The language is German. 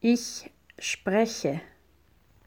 Ich spreche.